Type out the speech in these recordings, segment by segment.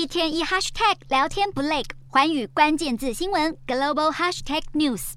一天一 hashtag 聊天不累，寰宇关键字新闻 global hashtag news。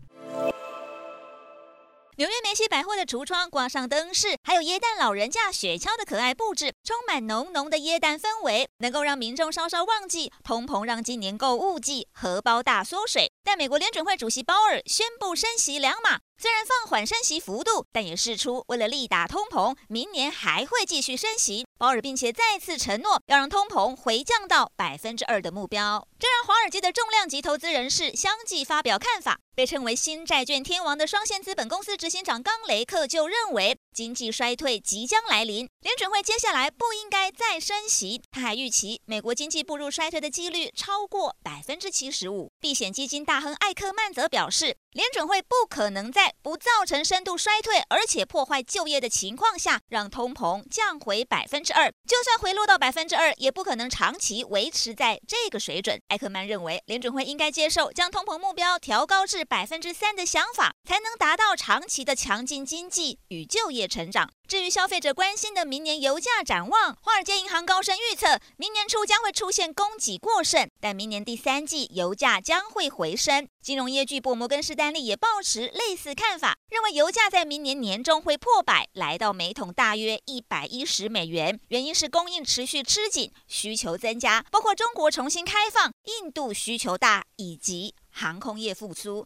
纽约梅西百货的橱窗挂上灯饰，还有耶诞老人家雪橇的可爱布置，充满浓浓的耶诞氛围，能够让民众稍稍忘记通膨，让今年购物季荷包大缩水。但美国联准会主席鲍尔宣布升息两码。虽然放缓升息幅度，但也试出为了力打通膨，明年还会继续升息。鲍尔并且再次承诺要让通膨回降到百分之二的目标，这让华尔街的重量级投资人士相继发表看法。被称为新债券天王的双线资本公司执行长冈雷克就认为，经济衰退即将来临，联准会接下来不应该再升息。他还预期美国经济步入衰退的几率超过百分之七十五。避险基金大亨艾克曼则表示，联准会不可能在不造成深度衰退，而且破坏就业的情况下，让通膨降回百分之二。就算回落到百分之二，也不可能长期维持在这个水准。艾克曼认为，联准会应该接受将通膨目标调高至百分之三的想法，才能达到长期的强劲经济与就业业成长。至于消费者关心的明年油价展望，华尔街银行高盛预测，明年初将会出现供给过剩，但明年第三季油价将会回升。金融业巨擘摩根士丹利也抱持类似看法，认为油价在明年年中会破百，来到每桶大约一百一十美元。原因是供应持续吃紧，需求增加，包括中国重新开放、印度需求大以及航空业复苏。